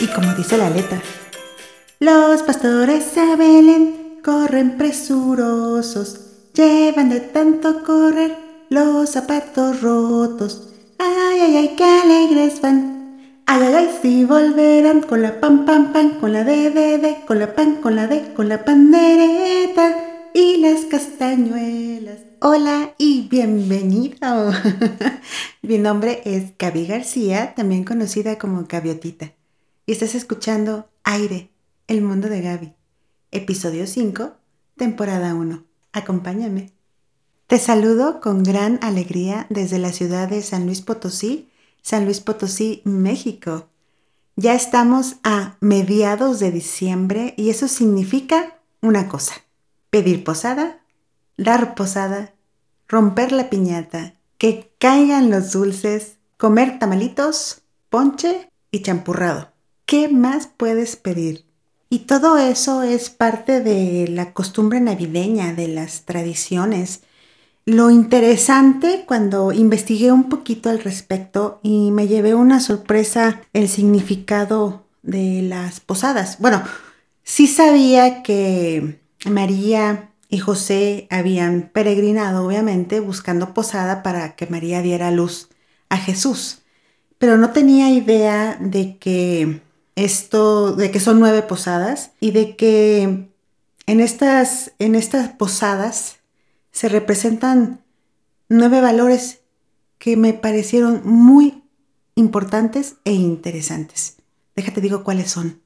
Y como dice la letra, los pastores a Belén corren presurosos, llevan de tanto correr los zapatos rotos. Ay, ay, ay, qué alegres van. Ay, ay, ay, si volverán con la pan, pan, pan, con la de, de, de, con la pan, con la de, con la pandereta y las castañuelas. Hola y bienvenido. Mi nombre es Gaby García, también conocida como Gaviotita. Y estás escuchando Aire, el mundo de Gaby. Episodio 5, temporada 1. Acompáñame. Te saludo con gran alegría desde la ciudad de San Luis Potosí, San Luis Potosí, México. Ya estamos a mediados de diciembre y eso significa una cosa. Pedir posada, dar posada, romper la piñata, que caigan los dulces, comer tamalitos, ponche y champurrado. ¿Qué más puedes pedir? Y todo eso es parte de la costumbre navideña, de las tradiciones. Lo interesante cuando investigué un poquito al respecto y me llevé una sorpresa el significado de las posadas. Bueno, sí sabía que María y José habían peregrinado, obviamente, buscando posada para que María diera luz a Jesús, pero no tenía idea de que esto, de que son nueve posadas y de que en estas, en estas posadas se representan nueve valores que me parecieron muy importantes e interesantes. Déjate digo cuáles son.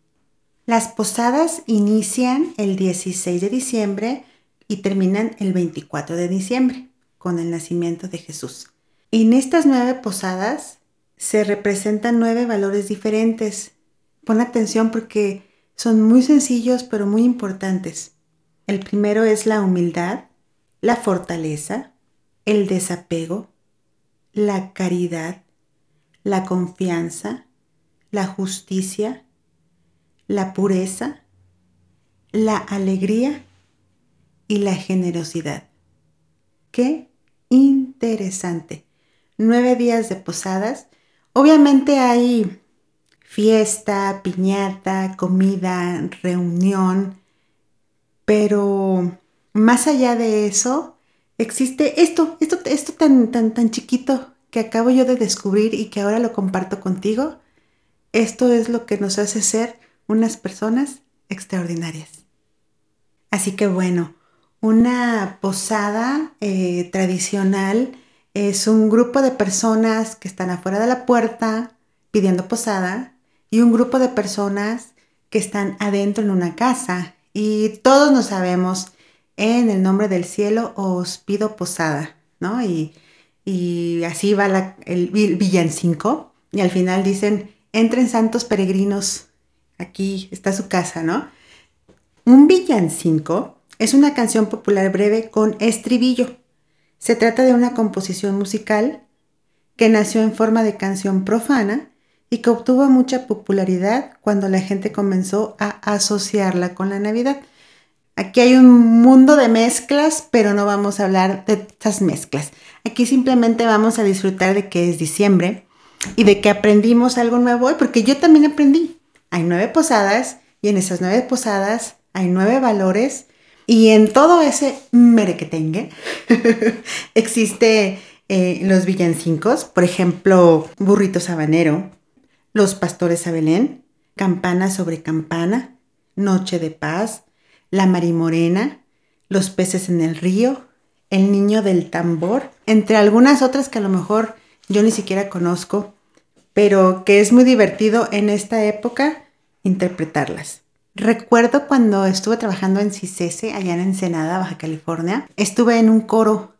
Las posadas inician el 16 de diciembre y terminan el 24 de diciembre con el nacimiento de Jesús. En estas nueve posadas se representan nueve valores diferentes Pon atención porque son muy sencillos pero muy importantes. El primero es la humildad, la fortaleza, el desapego, la caridad, la confianza, la justicia, la pureza, la alegría y la generosidad. ¡Qué interesante! Nueve días de posadas. Obviamente hay fiesta, piñata, comida, reunión, pero más allá de eso, existe esto, esto, esto tan, tan, tan chiquito que acabo yo de descubrir y que ahora lo comparto contigo. Esto es lo que nos hace ser unas personas extraordinarias. Así que bueno, una posada eh, tradicional es un grupo de personas que están afuera de la puerta pidiendo posada y un grupo de personas que están adentro en una casa y todos nos sabemos en el nombre del cielo os pido posada, ¿no? Y, así va el villancico y al final dicen, entren santos peregrinos, aquí está su casa, ¿no? Un villancico es una canción popular breve con estribillo. Se trata de una composición musical que nació en forma de canción profana y que obtuvo mucha popularidad cuando la gente comenzó a asociarla con la Navidad. Aquí hay un mundo de mezclas, pero no vamos a hablar de estas mezclas. Aquí simplemente vamos a disfrutar de que es diciembre y de que aprendimos algo nuevo hoy, porque yo también aprendí. Hay nueve posadas y en esas nueve posadas hay nueve valores y en todo ese merequetengue existe eh, los villancicos, por ejemplo, burrito sabanero, los pastores a Belén, Campana sobre campana, Noche de paz, La Marimorena, Los peces en el río, El niño del tambor, entre algunas otras que a lo mejor yo ni siquiera conozco, pero que es muy divertido en esta época interpretarlas. Recuerdo cuando estuve trabajando en CICESE, allá en Ensenada, Baja California, estuve en un coro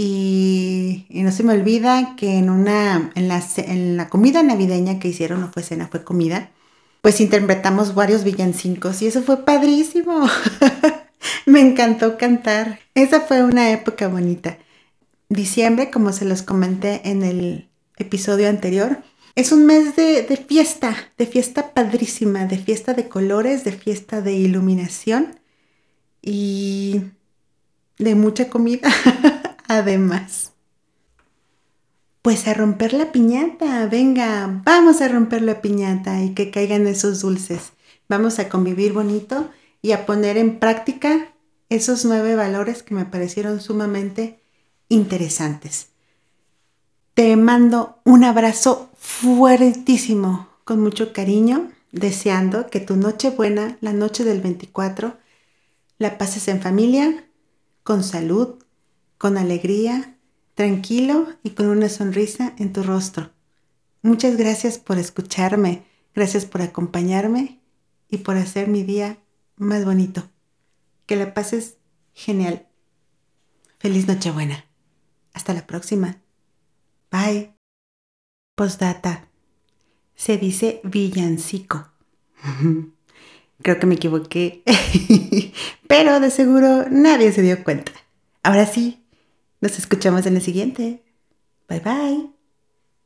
y, no se me olvida que en una, en la, en la comida navideña que hicieron, no fue cena, fue comida, pues interpretamos varios villancicos y eso fue padrísimo. me encantó cantar. Esa fue una época bonita. Diciembre, como se los comenté en el episodio anterior, es un mes de, de, fiesta, de fiesta padrísima, de fiesta de colores, de fiesta de iluminación y de mucha comida. además. Pues a romper la piñata, venga, vamos a romper la piñata y que caigan esos dulces. Vamos a convivir bonito y a poner en práctica esos nueve valores que me parecieron sumamente interesantes. Te mando un abrazo fuertísimo, con mucho cariño, deseando que tu noche buena, la noche del 24, la pases en familia, con salud, con alegría, tranquilo y con una sonrisa en tu rostro. Muchas gracias por escucharme, gracias por acompañarme y por hacer mi día más bonito. Que la pases genial. Feliz Nochebuena. Hasta la próxima. Bye. Postdata. Se dice villancico. Creo que me equivoqué. Pero de seguro nadie se dio cuenta. Ahora sí, nos escuchamos en el siguiente. Bye bye.